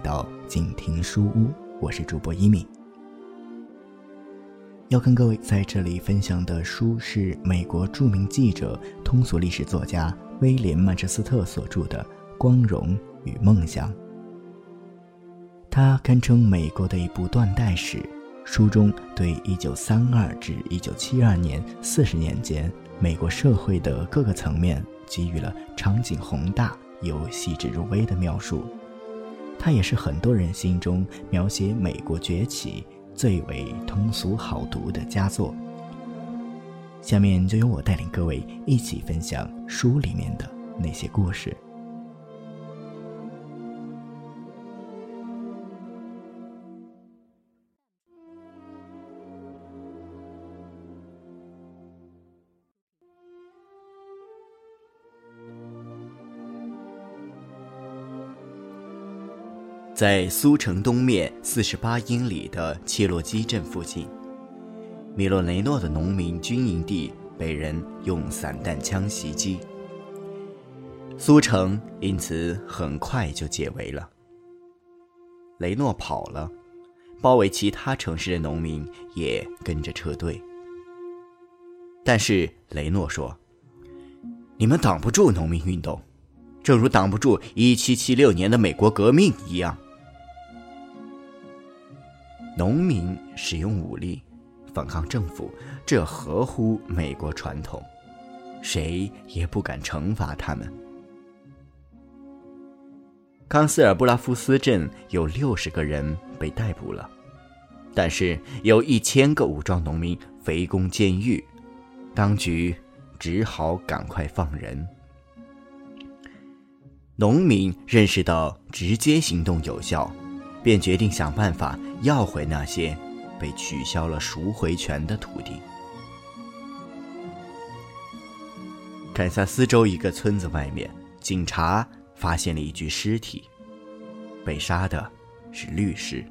到静听书屋，我是主播一米。要跟各位在这里分享的书是美国著名记者、通俗历史作家威廉·曼彻斯特所著的《光荣与梦想》。它堪称美国的一部断代史，书中对1932至1972年四十年间美国社会的各个层面给予了场景宏大。有细致入微的描述，它也是很多人心中描写美国崛起最为通俗好读的佳作。下面就由我带领各位一起分享书里面的那些故事。在苏城东面四十八英里的切洛基镇附近，米洛雷诺的农民军营地被人用散弹枪袭击，苏城因此很快就解围了。雷诺跑了，包围其他城市的农民也跟着撤退。但是雷诺说：“你们挡不住农民运动，正如挡不住一七七六年的美国革命一样。”农民使用武力反抗政府，这合乎美国传统，谁也不敢惩罚他们。康斯尔布拉夫斯镇有六十个人被逮捕了，但是有一千个武装农民围攻监狱，当局只好赶快放人。农民认识到直接行动有效。便决定想办法要回那些被取消了赎回权的土地。堪萨斯州一个村子外面，警察发现了一具尸体，被杀的是律师。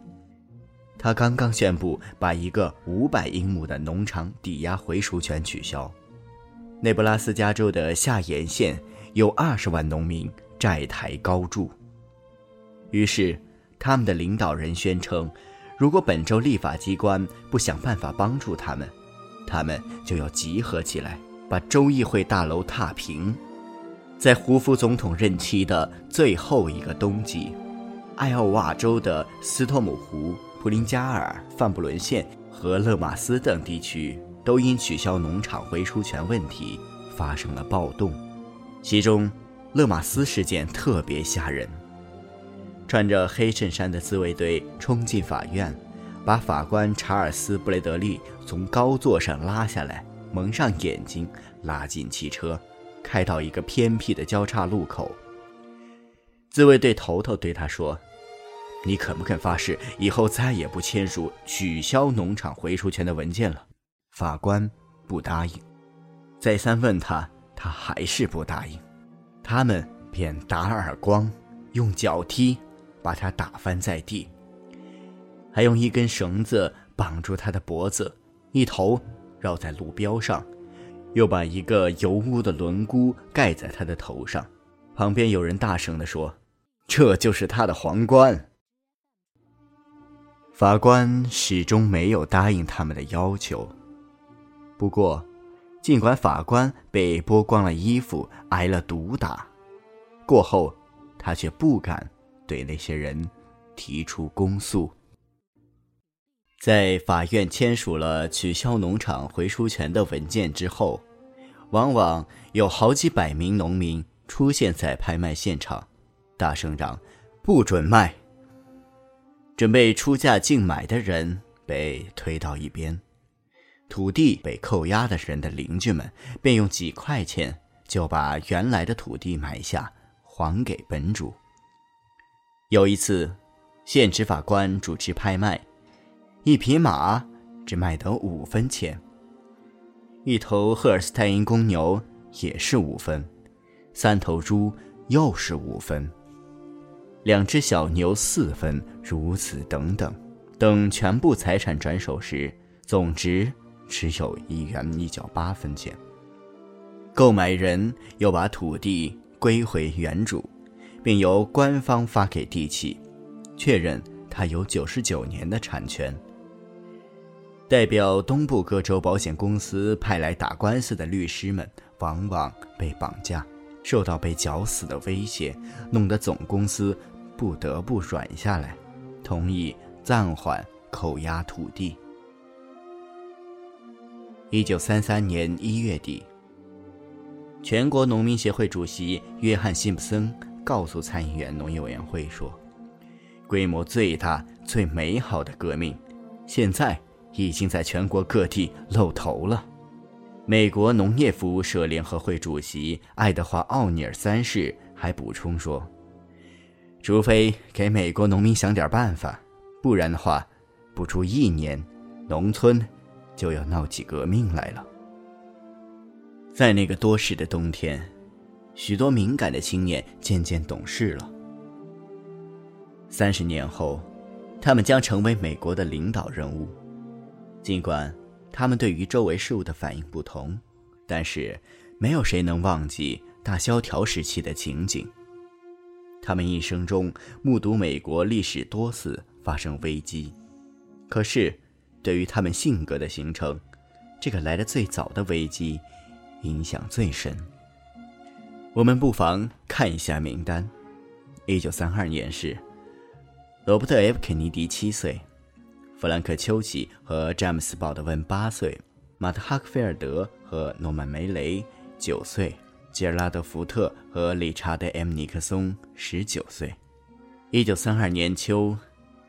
他刚刚宣布把一个五百英亩的农场抵押回赎权取消。内布拉斯加州的下沿县有二十万农民债台高筑，于是。他们的领导人宣称，如果本州立法机关不想办法帮助他们，他们就要集合起来，把州议会大楼踏平。在胡夫总统任期的最后一个冬季，艾奥瓦州的斯托姆湖、普林加尔、范布伦县和勒马斯等地区都因取消农场回出权问题发生了暴动，其中勒马斯事件特别吓人。穿着黑衬衫的自卫队冲进法院，把法官查尔斯·布雷德利从高座上拉下来，蒙上眼睛，拉进汽车，开到一个偏僻的交叉路口。自卫队头头对他说：“你肯不肯发誓，以后再也不签署取消农场回出权的文件了？”法官不答应，再三问他，他还是不答应。他们便打耳光，用脚踢。把他打翻在地，还用一根绳子绑住他的脖子，一头绕在路标上，又把一个油污的轮毂盖在他的头上。旁边有人大声地说：“这就是他的皇冠。”法官始终没有答应他们的要求。不过，尽管法官被剥光了衣服，挨了毒打，过后，他却不敢。对那些人提出公诉。在法院签署了取消农场回输权的文件之后，往往有好几百名农民出现在拍卖现场，大声嚷：“不准卖！”准备出价竞买的人被推到一边，土地被扣押的人的邻居们便用几块钱就把原来的土地买下，还给本主。有一次，县执法官主持拍卖，一匹马只卖得五分钱。一头赫尔斯泰因公牛也是五分，三头猪又是五分，两只小牛四分，如此等等。等全部财产转手时，总值只有一元一角八分钱。购买人又把土地归回原主。并由官方发给地契，确认它有九十九年的产权。代表东部各州保险公司派来打官司的律师们，往往被绑架，受到被绞死的威胁，弄得总公司不得不软下来，同意暂缓扣押土地。一九三三年一月底，全国农民协会主席约翰·辛普森告诉参议员农业委员会说：“规模最大、最美好的革命，现在。”已经在全国各地露头了。美国农业服务社联合会主席爱德华·奥尼尔三世还补充说：“除非给美国农民想点办法，不然的话，不出一年，农村就要闹起革命来了。”在那个多事的冬天，许多敏感的青年渐渐懂事了。三十年后，他们将成为美国的领导人物。尽管他们对于周围事物的反应不同，但是没有谁能忘记大萧条时期的情景。他们一生中目睹美国历史多次发生危机，可是对于他们性格的形成，这个来的最早的危机影响最深。我们不妨看一下名单：一九三二年是罗伯特 ·F· 肯尼迪七岁。弗兰克·丘奇和詹姆斯·鲍德温八岁，马特·哈克菲尔德和诺曼·梅雷九岁，吉尔拉德·福特和理查德 ·M· 尼克松十九岁。一九三二年秋，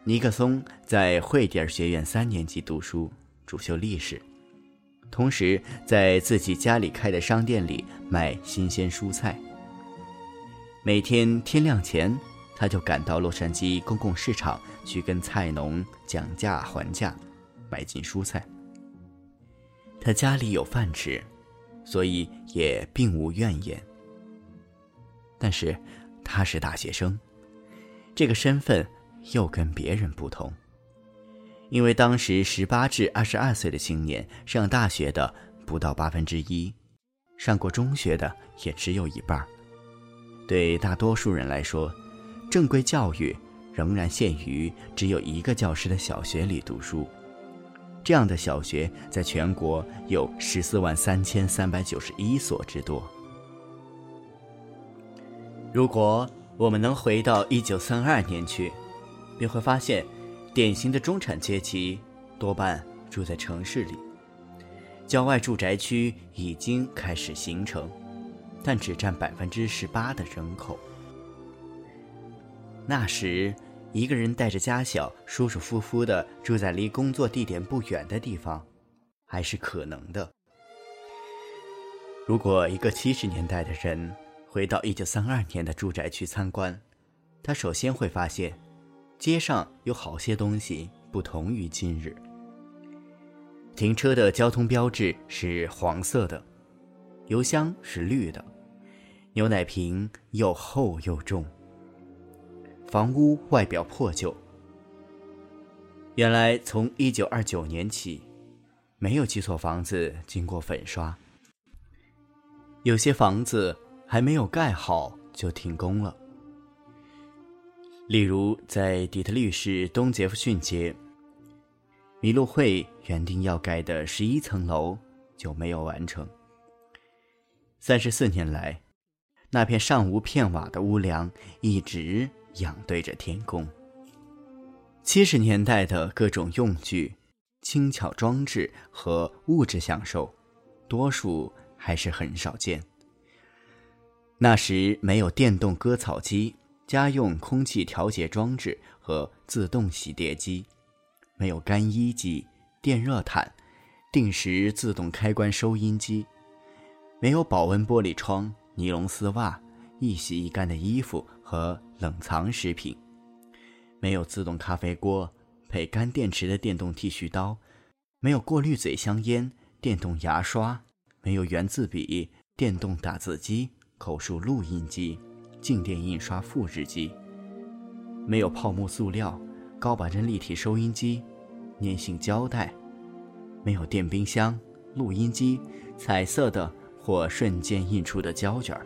尼克松在惠迪尔学院三年级读书，主修历史，同时在自己家里开的商店里卖新鲜蔬菜。每天天亮前。他就赶到洛杉矶公共市场去跟菜农讲价还价，买进蔬菜。他家里有饭吃，所以也并无怨言。但是他是大学生，这个身份又跟别人不同，因为当时十八至二十二岁的青年上大学的不到八分之一，上过中学的也只有一半。对大多数人来说，正规教育仍然限于只有一个教师的小学里读书，这样的小学在全国有十四万三千三百九十一所之多。如果我们能回到一九三二年去，便会发现，典型的中产阶级多半住在城市里，郊外住宅区已经开始形成，但只占百分之十八的人口。那时，一个人带着家小，舒舒服服地住在离工作地点不远的地方，还是可能的。如果一个七十年代的人回到一九三二年的住宅区参观，他首先会发现，街上有好些东西不同于今日。停车的交通标志是黄色的，油箱是绿的，牛奶瓶又厚又重。房屋外表破旧。原来从一九二九年起，没有几所房子经过粉刷。有些房子还没有盖好就停工了。例如，在底特律市东杰弗逊街，麋鹿会原定要盖的十一层楼就没有完成。三十四年来，那片上无片瓦的屋梁一直。仰对着天空。七十年代的各种用具、轻巧装置和物质享受，多数还是很少见。那时没有电动割草机、家用空气调节装置和自动洗碟机，没有干衣机、电热毯、定时自动开关收音机，没有保温玻璃窗、尼龙丝袜、一洗一干的衣服。和冷藏食品，没有自动咖啡锅配干电池的电动剃须刀，没有过滤嘴香烟、电动牙刷，没有圆字笔、电动打字机、口述录音机、静电印刷复制机，没有泡沫塑料、高保真立体收音机、粘性胶带，没有电冰箱、录音机、彩色的或瞬间印出的胶卷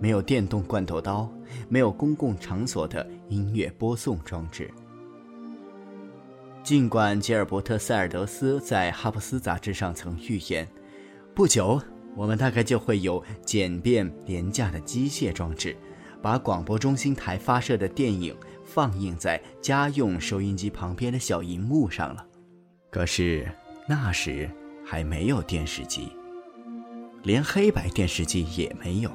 没有电动罐头刀，没有公共场所的音乐播送装置。尽管吉尔伯特·塞尔德斯在《哈布斯》杂志上曾预言，不久我们大概就会有简便廉价的机械装置，把广播中心台发射的电影放映在家用收音机旁边的小荧幕上了。可是那时还没有电视机，连黑白电视机也没有。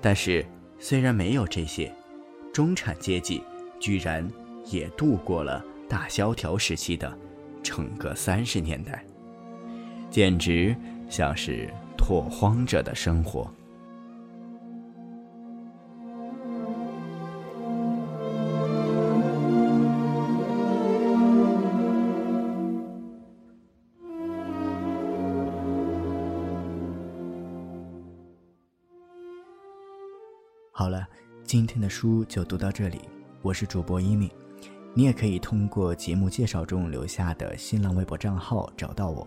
但是虽然没有这些，中产阶级居然也度过了。大萧条时期的整个三十年代，简直像是拓荒者的生活。好了，今天的书就读到这里。我是主播一米。你也可以通过节目介绍中留下的新浪微博账号找到我。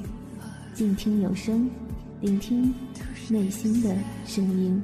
静听有声，聆听内心的声音。